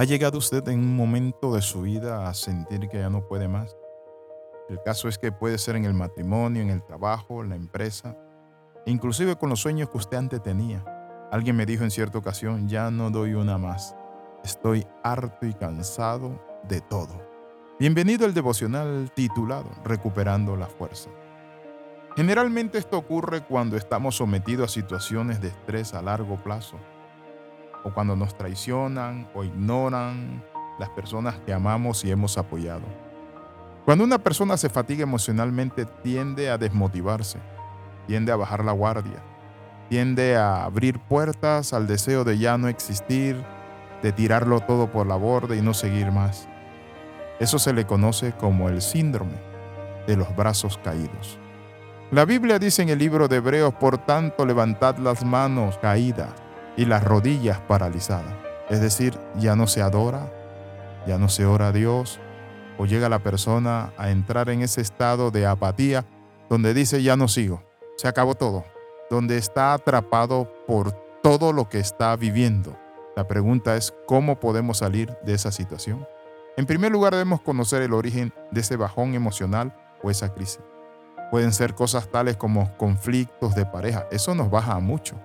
¿Ha llegado usted en un momento de su vida a sentir que ya no puede más? El caso es que puede ser en el matrimonio, en el trabajo, en la empresa, inclusive con los sueños que usted antes tenía. Alguien me dijo en cierta ocasión, ya no doy una más. Estoy harto y cansado de todo. Bienvenido al devocional titulado Recuperando la Fuerza. Generalmente esto ocurre cuando estamos sometidos a situaciones de estrés a largo plazo o cuando nos traicionan o ignoran las personas que amamos y hemos apoyado. Cuando una persona se fatiga emocionalmente tiende a desmotivarse, tiende a bajar la guardia, tiende a abrir puertas al deseo de ya no existir, de tirarlo todo por la borda y no seguir más. Eso se le conoce como el síndrome de los brazos caídos. La Biblia dice en el libro de Hebreos, por tanto, levantad las manos caídas y las rodillas paralizadas. Es decir, ya no se adora, ya no se ora a Dios, o llega la persona a entrar en ese estado de apatía donde dice, ya no sigo, se acabó todo, donde está atrapado por todo lo que está viviendo. La pregunta es, ¿cómo podemos salir de esa situación? En primer lugar, debemos conocer el origen de ese bajón emocional o esa crisis. Pueden ser cosas tales como conflictos de pareja. Eso nos baja mucho.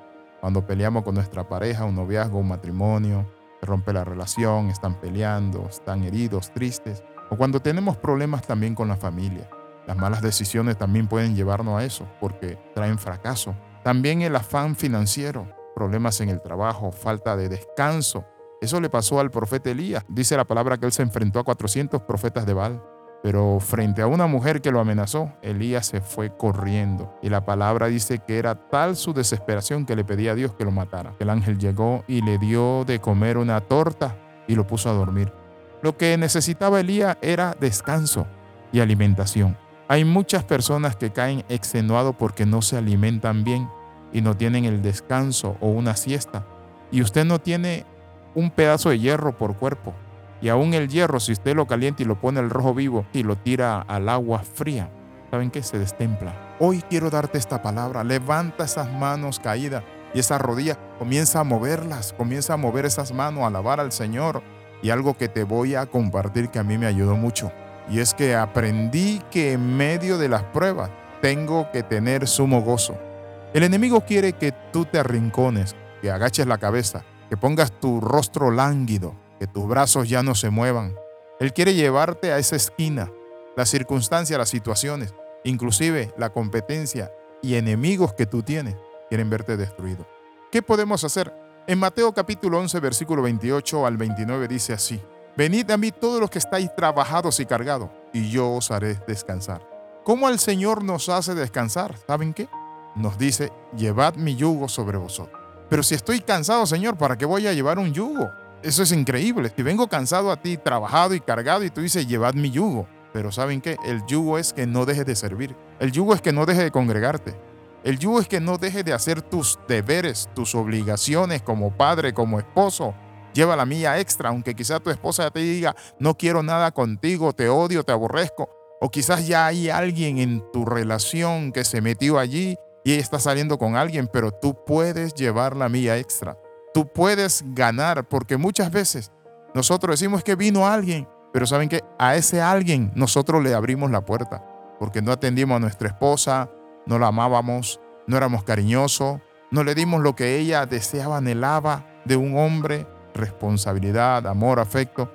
Cuando peleamos con nuestra pareja, un noviazgo, un matrimonio, se rompe la relación, están peleando, están heridos, tristes. O cuando tenemos problemas también con la familia. Las malas decisiones también pueden llevarnos a eso porque traen fracaso. También el afán financiero, problemas en el trabajo, falta de descanso. Eso le pasó al profeta Elías. Dice la palabra que él se enfrentó a 400 profetas de Baal. Pero frente a una mujer que lo amenazó, Elías se fue corriendo. Y la palabra dice que era tal su desesperación que le pedía a Dios que lo matara. El ángel llegó y le dio de comer una torta y lo puso a dormir. Lo que necesitaba Elías era descanso y alimentación. Hay muchas personas que caen extenuados porque no se alimentan bien y no tienen el descanso o una siesta. Y usted no tiene un pedazo de hierro por cuerpo. Y aún el hierro, si usted lo calienta y lo pone al rojo vivo y lo tira al agua fría, ¿saben qué? Se destempla. Hoy quiero darte esta palabra. Levanta esas manos caídas y esas rodillas. Comienza a moverlas. Comienza a mover esas manos, a alabar al Señor. Y algo que te voy a compartir que a mí me ayudó mucho. Y es que aprendí que en medio de las pruebas tengo que tener sumo gozo. El enemigo quiere que tú te arrincones, que agaches la cabeza, que pongas tu rostro lánguido, que tus brazos ya no se muevan. Él quiere llevarte a esa esquina, las circunstancias, las situaciones, inclusive la competencia y enemigos que tú tienes quieren verte destruido. ¿Qué podemos hacer? En Mateo capítulo 11, versículo 28 al 29 dice así, Venid a mí todos los que estáis trabajados y cargados, y yo os haré descansar. ¿Cómo el Señor nos hace descansar? ¿Saben qué? Nos dice, llevad mi yugo sobre vosotros. Pero si estoy cansado, Señor, ¿para qué voy a llevar un yugo? Eso es increíble. Si vengo cansado a ti, trabajado y cargado, y tú dices, llevad mi yugo. Pero ¿saben qué? El yugo es que no dejes de servir. El yugo es que no dejes de congregarte. El yugo es que no dejes de hacer tus deberes, tus obligaciones como padre, como esposo. Lleva la mía extra, aunque quizás tu esposa te diga, no quiero nada contigo, te odio, te aborrezco. O quizás ya hay alguien en tu relación que se metió allí y está saliendo con alguien, pero tú puedes llevar la mía extra tú puedes ganar, porque muchas veces nosotros decimos que vino alguien, pero saben que a ese alguien nosotros le abrimos la puerta, porque no atendimos a nuestra esposa, no la amábamos, no éramos cariñosos, no le dimos lo que ella deseaba, anhelaba de un hombre, responsabilidad, amor, afecto,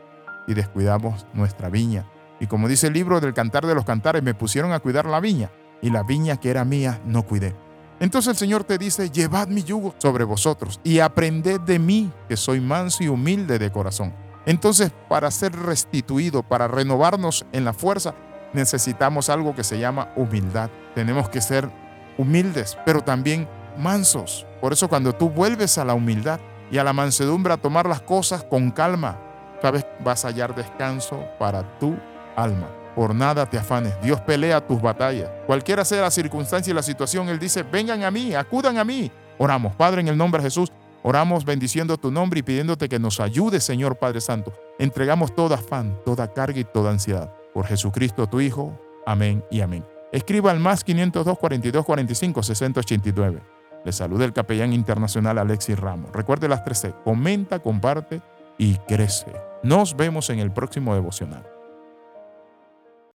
y descuidamos nuestra viña. Y como dice el libro del Cantar de los Cantares, me pusieron a cuidar la viña, y la viña que era mía no cuidé. Entonces el Señor te dice, llevad mi yugo sobre vosotros y aprended de mí, que soy manso y humilde de corazón. Entonces, para ser restituido, para renovarnos en la fuerza, necesitamos algo que se llama humildad. Tenemos que ser humildes, pero también mansos. Por eso cuando tú vuelves a la humildad y a la mansedumbre a tomar las cosas con calma, sabes, vas a hallar descanso para tu alma. Por nada te afanes, Dios pelea tus batallas. Cualquiera sea la circunstancia y la situación, Él dice, vengan a mí, acudan a mí. Oramos, Padre, en el nombre de Jesús, oramos bendiciendo tu nombre y pidiéndote que nos ayude, Señor Padre Santo. Entregamos toda afán, toda carga y toda ansiedad. Por Jesucristo tu Hijo. Amén y amén. Escriba al más 502 42 45 689. Le saluda el capellán internacional Alexis Ramos. Recuerde las 13. Comenta, comparte y crece. Nos vemos en el próximo devocional.